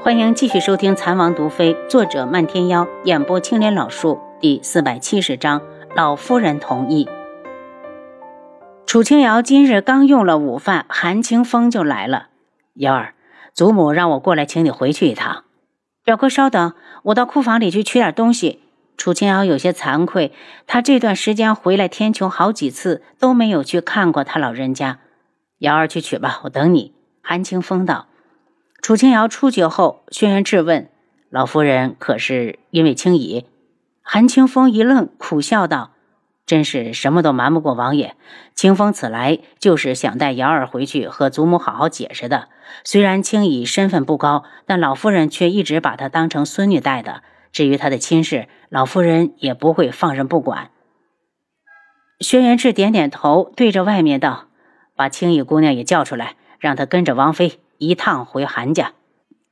欢迎继续收听《残王毒妃》，作者漫天妖，演播青莲老树，第四百七十章。老夫人同意。楚清瑶今日刚用了午饭，韩清风就来了。瑶儿，祖母让我过来请你回去一趟。表哥，稍等，我到库房里去取点东西。楚清瑶有些惭愧，她这段时间回来天穹好几次，都没有去看过他老人家。瑶儿去取吧，我等你。韩清风道。楚清瑶出去后，轩辕质问：“老夫人可是因为青姨？”韩清风一愣，苦笑道：“真是什么都瞒不过王爷。清风此来就是想带瑶儿回去和祖母好好解释的。虽然青姨身份不高，但老夫人却一直把她当成孙女带的。至于她的亲事，老夫人也不会放任不管。”轩辕志点点头，对着外面道：“把青姨姑娘也叫出来，让她跟着王妃。”一趟回韩家，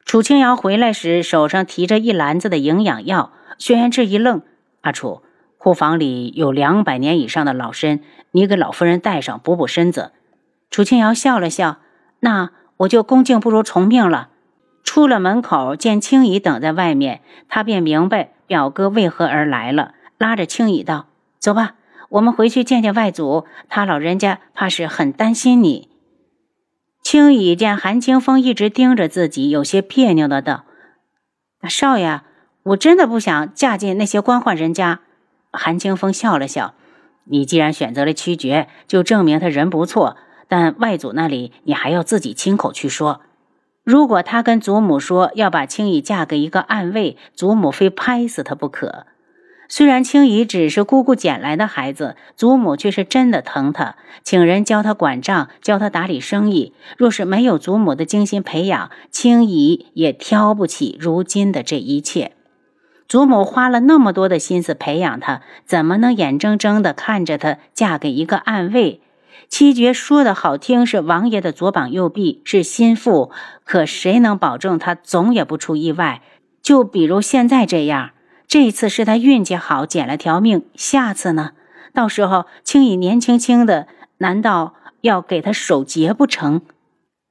楚清瑶回来时手上提着一篮子的营养药。轩辕志一愣：“阿楚，库房里有两百年以上的老参，你给老夫人带上补补身子。”楚清瑶笑了笑：“那我就恭敬不如从命了。”出了门口，见青姨等在外面，他便明白表哥为何而来了，拉着青姨道：“走吧，我们回去见见外祖，他老人家怕是很担心你。”青羽见韩清风一直盯着自己，有些别扭的道：“少爷，我真的不想嫁进那些官宦人家。”韩清风笑了笑：“你既然选择了屈绝，就证明他人不错。但外祖那里，你还要自己亲口去说。如果他跟祖母说要把青羽嫁给一个暗卫，祖母非拍死他不可。”虽然青姨只是姑姑捡来的孩子，祖母却是真的疼她，请人教她管账，教她打理生意。若是没有祖母的精心培养，青姨也挑不起如今的这一切。祖母花了那么多的心思培养她，怎么能眼睁睁地看着她嫁给一个暗卫？七绝说的好听，是王爷的左膀右臂，是心腹，可谁能保证他总也不出意外？就比如现在这样。这次是他运气好，捡了条命。下次呢？到时候青羽年轻轻的，难道要给他守节不成？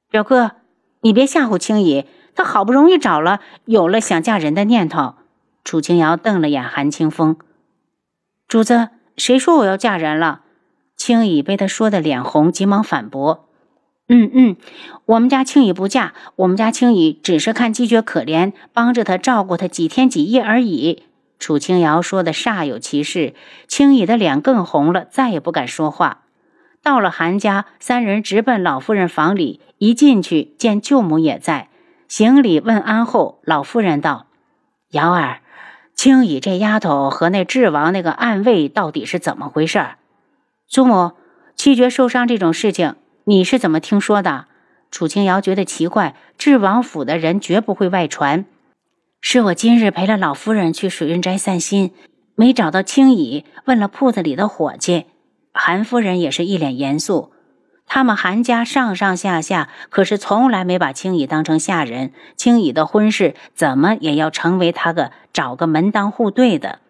表哥，你别吓唬青羽，他好不容易找了，有了想嫁人的念头。楚清瑶瞪了眼韩清风，主子，谁说我要嫁人了？青羽被他说的脸红，急忙反驳：“嗯嗯，我们家青羽不嫁，我们家青羽只是看姬爵可怜，帮着他照顾他几天几夜而已。”楚清瑶说的煞有其事，青羽的脸更红了，再也不敢说话。到了韩家，三人直奔老夫人房里，一进去见舅母也在，行礼问安后，老夫人道：“瑶儿，青羽这丫头和那智王那个暗卫到底是怎么回事？”祖母，七绝受伤这种事情，你是怎么听说的？楚清瑶觉得奇怪，智王府的人绝不会外传。是我今日陪了老夫人去水云斋散心，没找到青椅，问了铺子里的伙计，韩夫人也是一脸严肃。他们韩家上上下下可是从来没把青椅当成下人，青椅的婚事怎么也要成为他个找个门当户对的。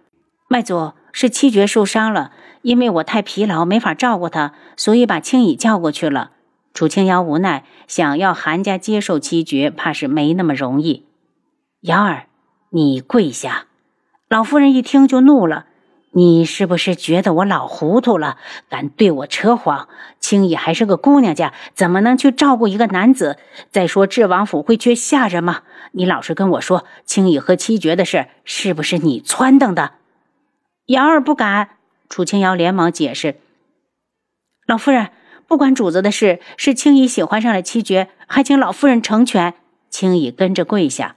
麦祖是七绝受伤了，因为我太疲劳，没法照顾他，所以把青椅叫过去了。楚清瑶无奈，想要韩家接受七绝，怕是没那么容易。瑶儿，你跪下！老夫人一听就怒了：“你是不是觉得我老糊涂了？敢对我扯谎？青衣还是个姑娘家，怎么能去照顾一个男子？再说智王府会缺下人吗？你老实跟我说，青衣和七绝的事是不是你撺掇的？”瑶儿不敢。楚清瑶连忙解释：“老夫人，不管主子的事，是青衣喜欢上了七绝，还请老夫人成全。”青衣跟着跪下。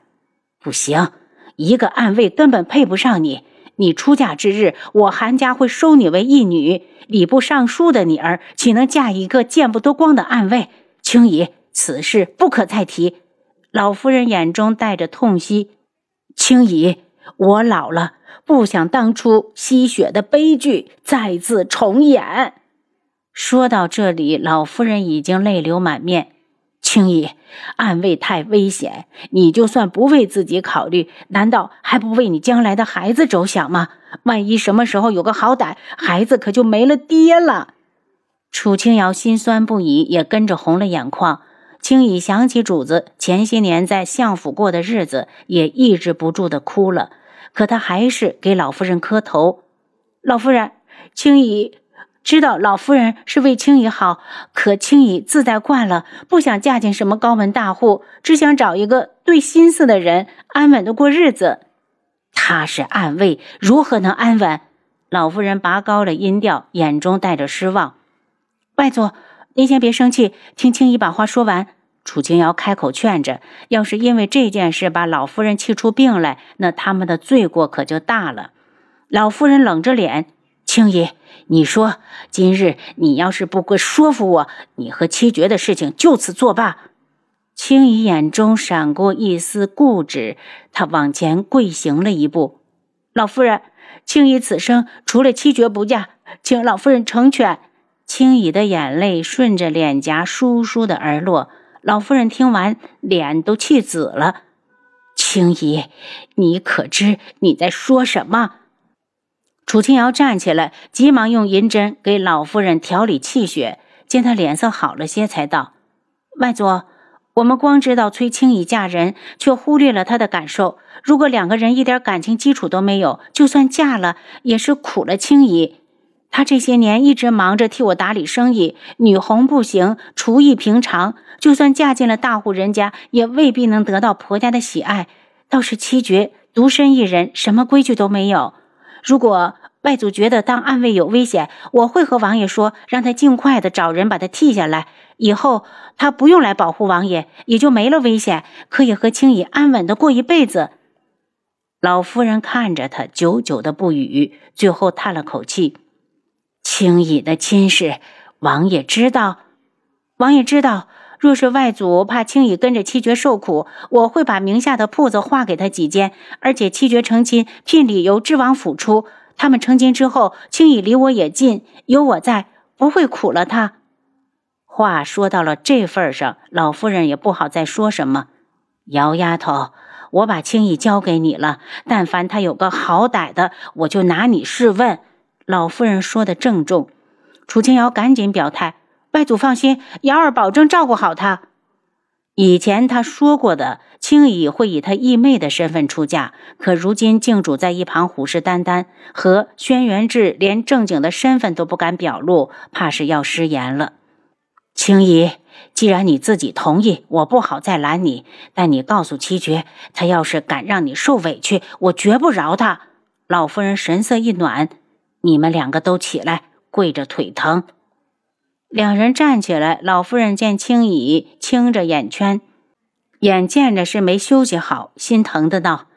不行，一个暗卫根本配不上你。你出嫁之日，我韩家会收你为义女。礼部尚书的女儿岂能嫁一个见不得光的暗卫？青姨，此事不可再提。老夫人眼中带着痛惜。青姨，我老了，不想当初吸血的悲剧再次重演。说到这里，老夫人已经泪流满面。青姨，暗卫太危险，你就算不为自己考虑，难道还不为你将来的孩子着想吗？万一什么时候有个好歹，孩子可就没了爹了。楚清瑶心酸不已，也跟着红了眼眶。青姨想起主子前些年在相府过的日子，也抑制不住的哭了。可她还是给老夫人磕头：“老夫人，青姨知道老夫人是为青姨好，可青姨自在惯了，不想嫁进什么高门大户，只想找一个对心思的人，安稳的过日子。他是暗卫，如何能安稳？”老夫人拔高了音调，眼中带着失望：“外祖。”您先别生气，听青姨把话说完。楚清瑶开口劝着：“要是因为这件事把老夫人气出病来，那他们的罪过可就大了。”老夫人冷着脸：“青姨，你说今日你要是不会说服我，你和七绝的事情就此作罢。”青姨眼中闪过一丝固执，她往前跪行了一步：“老夫人，青姨此生除了七绝不嫁，请老夫人成全。”青姨的眼泪顺着脸颊疏疏的而落，老夫人听完，脸都气紫了。青姨，你可知你在说什么？楚清瑶站起来，急忙用银针给老夫人调理气血，见她脸色好了些，才道：“外祖，我们光知道崔青姨嫁人，却忽略了她的感受。如果两个人一点感情基础都没有，就算嫁了，也是苦了青姨。”她这些年一直忙着替我打理生意，女红不行，厨艺平常，就算嫁进了大户人家，也未必能得到婆家的喜爱。倒是七绝独身一人，什么规矩都没有。如果外祖觉得当暗卫有危险，我会和王爷说，让他尽快的找人把他替下来。以后他不用来保护王爷，也就没了危险，可以和青姨安稳的过一辈子。老夫人看着他，久久的不语，最后叹了口气。青姨的亲事，王爷知道。王爷知道，若是外祖怕青羽跟着七绝受苦，我会把名下的铺子划给他几间。而且七绝成亲，聘礼由知王府出。他们成亲之后，青羽离我也近，有我在，不会苦了他。话说到了这份上，老夫人也不好再说什么。姚丫头，我把青羽交给你了，但凡他有个好歹的，我就拿你试问。老夫人说的郑重，楚清瑶赶紧表态：“外祖放心，瑶儿保证照顾好他。以前他说过的，青姨会以他义妹的身份出嫁，可如今靖主在一旁虎视眈眈，和轩辕志连正经的身份都不敢表露，怕是要失言了。青姨，既然你自己同意，我不好再拦你，但你告诉七绝，他要是敢让你受委屈，我绝不饶他。”老夫人神色一暖。你们两个都起来，跪着腿疼。两人站起来，老夫人见青姨青着眼圈，眼见着是没休息好，心疼的道：“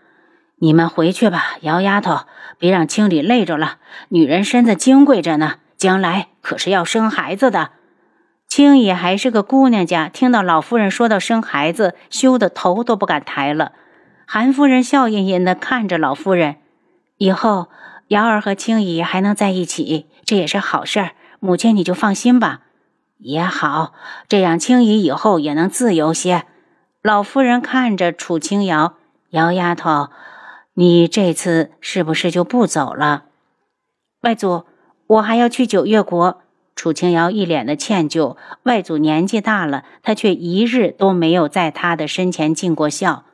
你们回去吧，姚丫头，别让青里累着了。女人身子金贵着呢，将来可是要生孩子的。”青姨还是个姑娘家，听到老夫人说到生孩子，羞得头都不敢抬了。韩夫人笑吟吟的看着老夫人，以后。瑶儿和青姨还能在一起，这也是好事儿。母亲你就放心吧。也好，这样青姨以后也能自由些。老夫人看着楚清瑶，姚丫头，你这次是不是就不走了？外祖，我还要去九月国。楚清瑶一脸的歉疚。外祖年纪大了，他却一日都没有在他的身前尽过孝。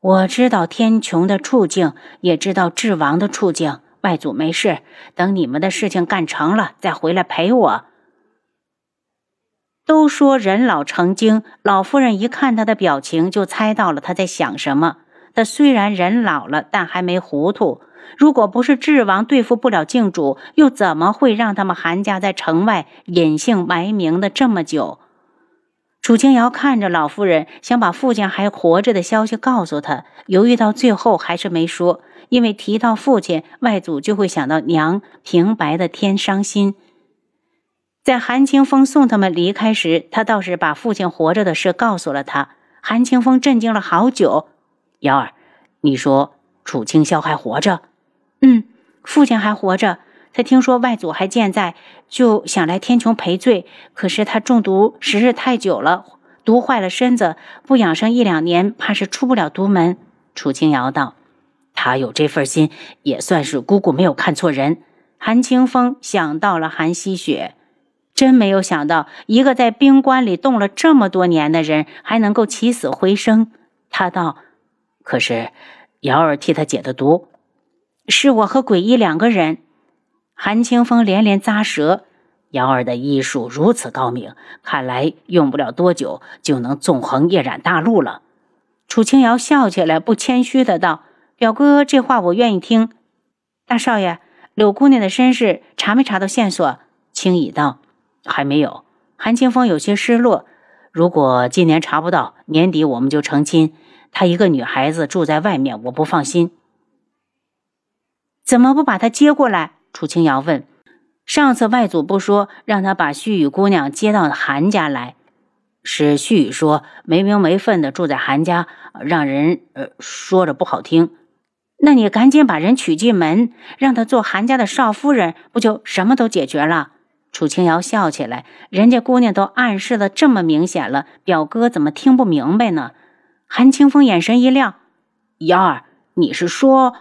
我知道天穹的处境，也知道智王的处境。外祖没事，等你们的事情干成了，再回来陪我。都说人老成精，老夫人一看他的表情，就猜到了他在想什么。他虽然人老了，但还没糊涂。如果不是智王对付不了靖主，又怎么会让他们韩家在城外隐姓埋名的这么久？楚清瑶看着老夫人，想把父亲还活着的消息告诉他，犹豫到最后还是没说。因为提到父亲，外祖就会想到娘，平白的添伤心。在韩清风送他们离开时，他倒是把父亲活着的事告诉了他。韩清风震惊了好久。瑶儿，你说楚清霄还活着？嗯，父亲还活着。他听说外祖还健在，就想来天穹赔罪。可是他中毒时日太久了，毒坏了身子，不养生一两年，怕是出不了毒门。楚清瑶道。他有这份心，也算是姑姑没有看错人。韩清风想到了韩熙雪，真没有想到，一个在冰棺里冻了这么多年的人，还能够起死回生。他道：“可是，瑶儿替他解的毒，是我和鬼医两个人。”韩清风连连咂舌。瑶儿的医术如此高明，看来用不了多久就能纵横夜染大陆了。楚清瑶笑起来，不谦虚的道：“表哥，这话我愿意听。大少爷，柳姑娘的身世查没查到线索？”青乙道。还没有，韩清风有些失落。如果今年查不到，年底我们就成亲。她一个女孩子住在外面，我不放心。怎么不把她接过来？楚清瑶问。上次外祖不说让他把旭宇姑娘接到韩家来，是旭宇说没名没分的住在韩家，让人呃说着不好听。那你赶紧把人娶进门，让她做韩家的少夫人，不就什么都解决了？楚清瑶笑起来，人家姑娘都暗示的这么明显了，表哥怎么听不明白呢？韩清风眼神一亮：“瑶儿，你是说